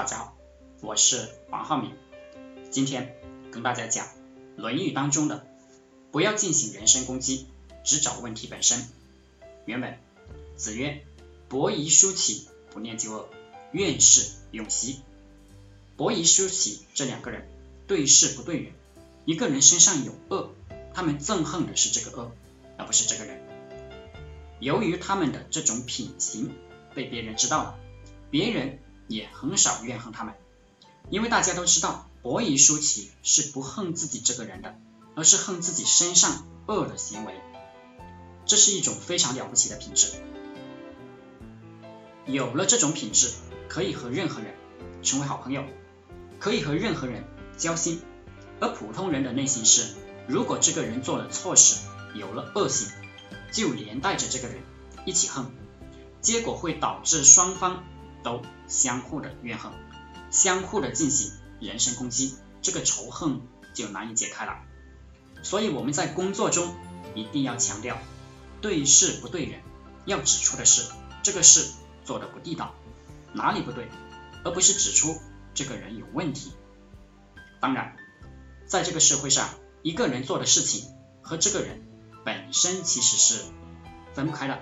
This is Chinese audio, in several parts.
大家好，我是黄浩明，今天跟大家讲《论语》当中的“不要进行人身攻击，只找问题本身”。原文：子曰：“伯夷叔齐，不念旧恶，愿事永熙。”伯夷叔齐这两个人对事不对人，一个人身上有恶，他们憎恨的是这个恶，而不是这个人。由于他们的这种品行被别人知道了，别人。也很少怨恨他们，因为大家都知道，伯夷叔齐是不恨自己这个人的，而是恨自己身上恶的行为。这是一种非常了不起的品质。有了这种品质，可以和任何人成为好朋友，可以和任何人交心。而普通人的内心是，如果这个人做了错事，有了恶行，就连带着这个人一起恨，结果会导致双方。都相互的怨恨，相互的进行人身攻击，这个仇恨就难以解开了。所以我们在工作中一定要强调对事不对人，要指出的是这个事做的不地道，哪里不对，而不是指出这个人有问题。当然，在这个社会上，一个人做的事情和这个人本身其实是分不开的。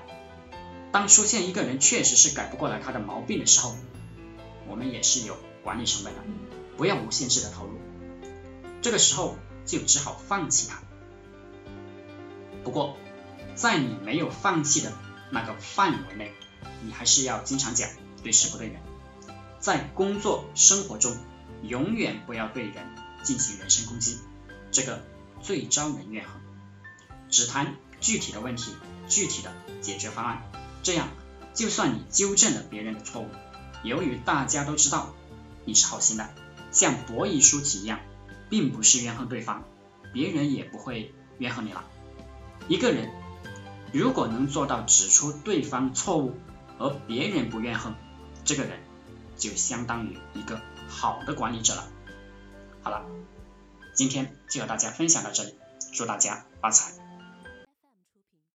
当出现一个人确实是改不过来他的毛病的时候，我们也是有管理成本的，不要无限制的投入，这个时候就只好放弃他。不过，在你没有放弃的那个范围内，你还是要经常讲对事不对人，在工作生活中永远不要对人进行人身攻击，这个最招人怨恨。只谈具体的问题，具体的解决方案。这样，就算你纠正了别人的错误，由于大家都知道你是好心的，像博弈书籍一样，并不是怨恨对方，别人也不会怨恨你了。一个人如果能做到指出对方错误，而别人不怨恨，这个人就相当于一个好的管理者了。好了，今天就和大家分享到这里，祝大家发财。